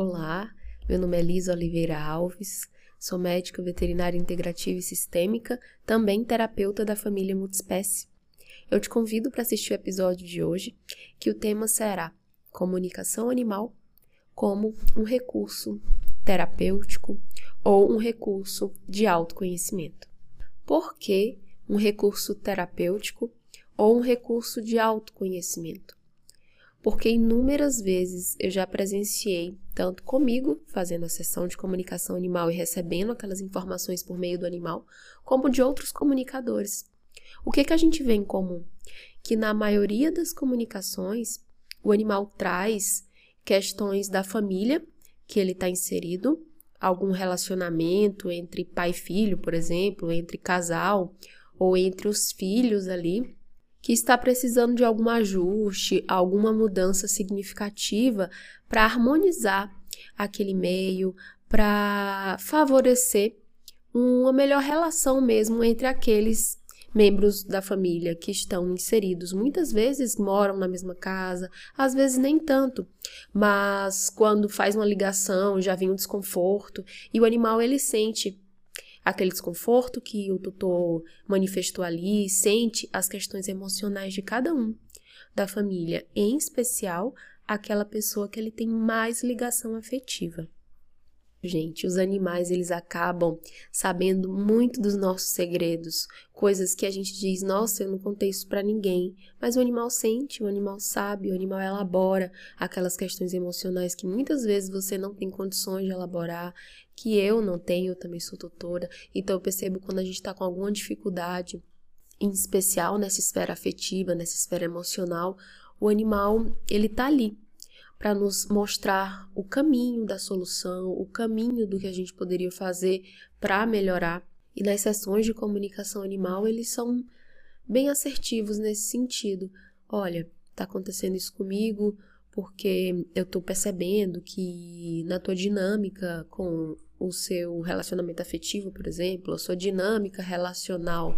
Olá, meu nome é Lisa Oliveira Alves, sou médica veterinária integrativa e sistêmica, também terapeuta da família multiespécie. Eu te convido para assistir o episódio de hoje, que o tema será comunicação animal como um recurso terapêutico ou um recurso de autoconhecimento. Por que um recurso terapêutico ou um recurso de autoconhecimento? Porque inúmeras vezes eu já presenciei, tanto comigo, fazendo a sessão de comunicação animal e recebendo aquelas informações por meio do animal, como de outros comunicadores. O que, que a gente vê em comum? Que na maioria das comunicações, o animal traz questões da família que ele está inserido, algum relacionamento entre pai e filho, por exemplo, entre casal ou entre os filhos ali, que está precisando de algum ajuste, alguma mudança significativa para harmonizar aquele meio, para favorecer uma melhor relação mesmo entre aqueles membros da família que estão inseridos. Muitas vezes moram na mesma casa, às vezes nem tanto, mas quando faz uma ligação já vem um desconforto e o animal ele sente aquele desconforto que o tutor manifestou ali, sente as questões emocionais de cada um da família, em especial aquela pessoa que ele tem mais ligação afetiva. Gente, os animais eles acabam sabendo muito dos nossos segredos, coisas que a gente diz, nossa, eu não contei isso para ninguém, mas o animal sente, o animal sabe, o animal elabora aquelas questões emocionais que muitas vezes você não tem condições de elaborar, que eu não tenho, eu também sou tutora, então eu percebo quando a gente está com alguma dificuldade, em especial nessa esfera afetiva, nessa esfera emocional, o animal ele tá ali para nos mostrar o caminho da solução, o caminho do que a gente poderia fazer para melhorar. E nas sessões de comunicação animal, eles são bem assertivos nesse sentido. Olha, está acontecendo isso comigo porque eu estou percebendo que na tua dinâmica com o seu relacionamento afetivo, por exemplo, a sua dinâmica relacional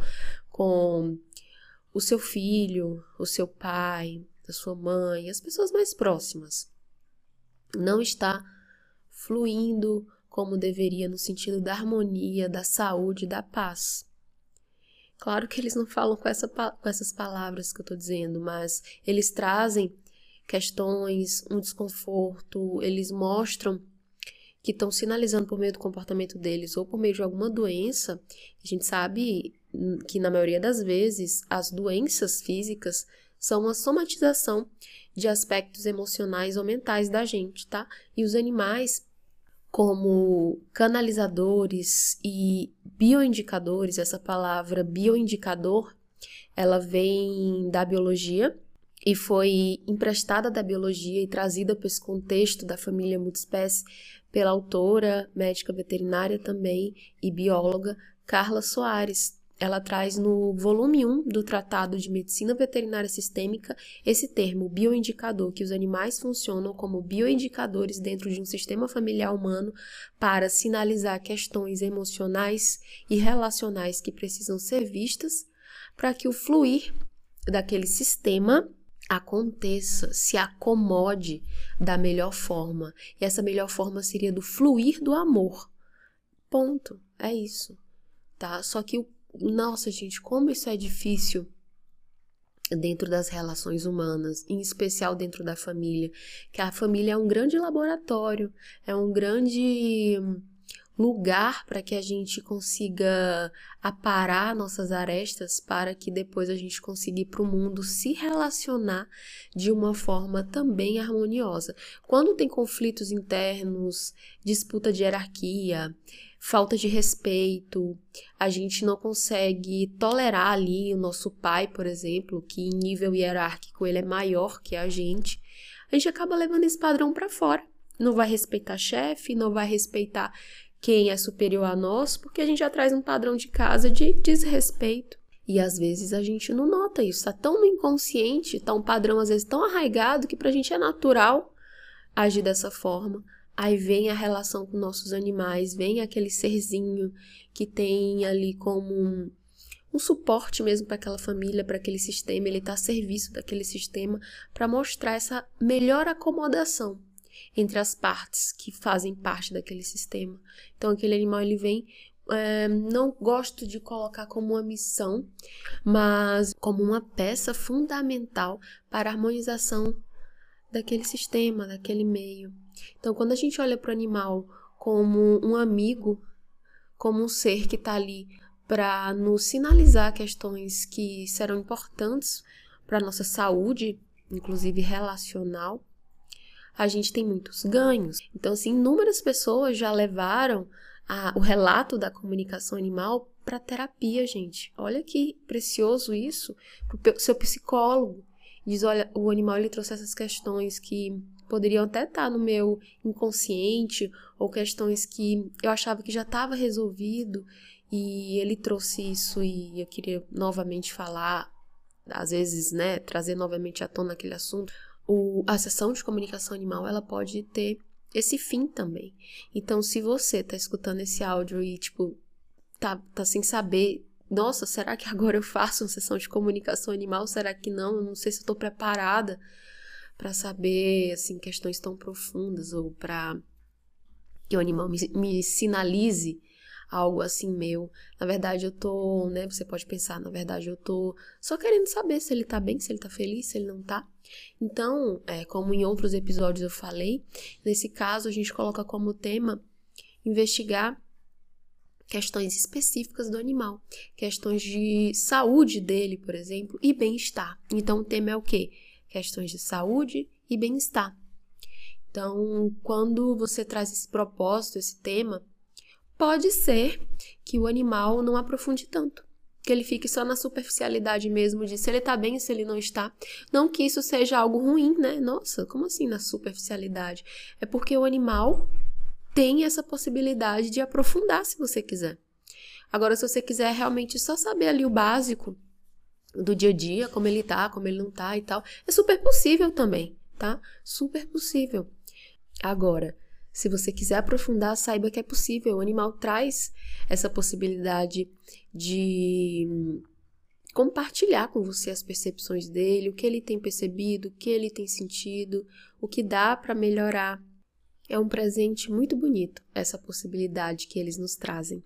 com o seu filho, o seu pai, a sua mãe, as pessoas mais próximas não está fluindo como deveria no sentido da harmonia, da saúde, da paz. Claro que eles não falam com, essa, com essas palavras que eu estou dizendo, mas eles trazem questões, um desconforto, eles mostram que estão sinalizando por meio do comportamento deles ou por meio de alguma doença. A gente sabe que na maioria das vezes as doenças físicas são uma somatização de aspectos emocionais ou mentais da gente, tá? E os animais, como canalizadores e bioindicadores, essa palavra bioindicador, ela vem da biologia e foi emprestada da biologia e trazida para esse contexto da família multiespécie pela autora, médica veterinária também e bióloga Carla Soares, ela traz no volume 1 do Tratado de Medicina Veterinária Sistêmica esse termo bioindicador, que os animais funcionam como bioindicadores dentro de um sistema familiar humano para sinalizar questões emocionais e relacionais que precisam ser vistas para que o fluir daquele sistema aconteça, se acomode da melhor forma. E essa melhor forma seria do fluir do amor. Ponto. É isso. Tá? Só que o nossa, gente, como isso é difícil dentro das relações humanas, em especial dentro da família, que a família é um grande laboratório, é um grande lugar para que a gente consiga aparar nossas arestas para que depois a gente consiga ir para o mundo se relacionar de uma forma também harmoniosa. Quando tem conflitos internos, disputa de hierarquia, falta de respeito, a gente não consegue tolerar ali o nosso pai, por exemplo, que em nível hierárquico ele é maior que a gente, a gente acaba levando esse padrão para fora. Não vai respeitar chefe, não vai respeitar quem é superior a nós, porque a gente já traz um padrão de casa de desrespeito. E às vezes a gente não nota isso, tá tão no inconsciente, tá um padrão às vezes tão arraigado que pra gente é natural agir dessa forma. Aí vem a relação com nossos animais, vem aquele serzinho que tem ali como um, um suporte mesmo para aquela família, para aquele sistema, ele está a serviço daquele sistema para mostrar essa melhor acomodação. entre as partes que fazem parte daquele sistema. Então, aquele animal ele vem é, não gosto de colocar como uma missão, mas como uma peça fundamental para a harmonização daquele sistema, daquele meio. Então, quando a gente olha para o animal como um amigo, como um ser que está ali para nos sinalizar questões que serão importantes para a nossa saúde, inclusive relacional, a gente tem muitos ganhos. Então, assim, inúmeras pessoas já levaram a, o relato da comunicação animal para terapia, gente. Olha que precioso isso para o seu psicólogo. Diz, olha, o animal ele trouxe essas questões que poderiam até estar tá no meu inconsciente ou questões que eu achava que já estava resolvido e ele trouxe isso e eu queria novamente falar, às vezes, né, trazer novamente à tona aquele assunto. O, a sessão de comunicação animal ela pode ter esse fim também. Então, se você tá escutando esse áudio e, tipo, tá, tá sem saber, nossa, será que agora eu faço uma sessão de comunicação animal? Será que não? Eu não sei se eu tô preparada para saber, assim, questões tão profundas ou para que o animal me, me sinalize algo assim meu. Na verdade, eu tô, né? Você pode pensar, na verdade, eu tô só querendo saber se ele tá bem, se ele tá feliz, se ele não tá. Então, é, como em outros episódios eu falei, nesse caso a gente coloca como tema investigar questões específicas do animal, questões de saúde dele, por exemplo, e bem-estar. Então, o tema é o quê? Questões de saúde e bem-estar. Então, quando você traz esse propósito, esse tema, pode ser que o animal não aprofunde tanto. Que ele fique só na superficialidade mesmo de se ele tá bem, se ele não está. Não que isso seja algo ruim, né? Nossa, como assim na superficialidade? É porque o animal tem essa possibilidade de aprofundar se você quiser. Agora, se você quiser realmente só saber ali o básico do dia a dia, como ele tá, como ele não tá e tal, é super possível também, tá? Super possível. Agora, se você quiser aprofundar, saiba que é possível. O animal traz essa possibilidade de compartilhar com você as percepções dele, o que ele tem percebido, o que ele tem sentido, o que dá para melhorar. É um presente muito bonito essa possibilidade que eles nos trazem.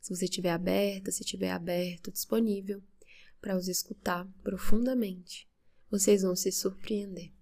Se você estiver aberta, se estiver aberto, disponível para os escutar profundamente, vocês vão se surpreender.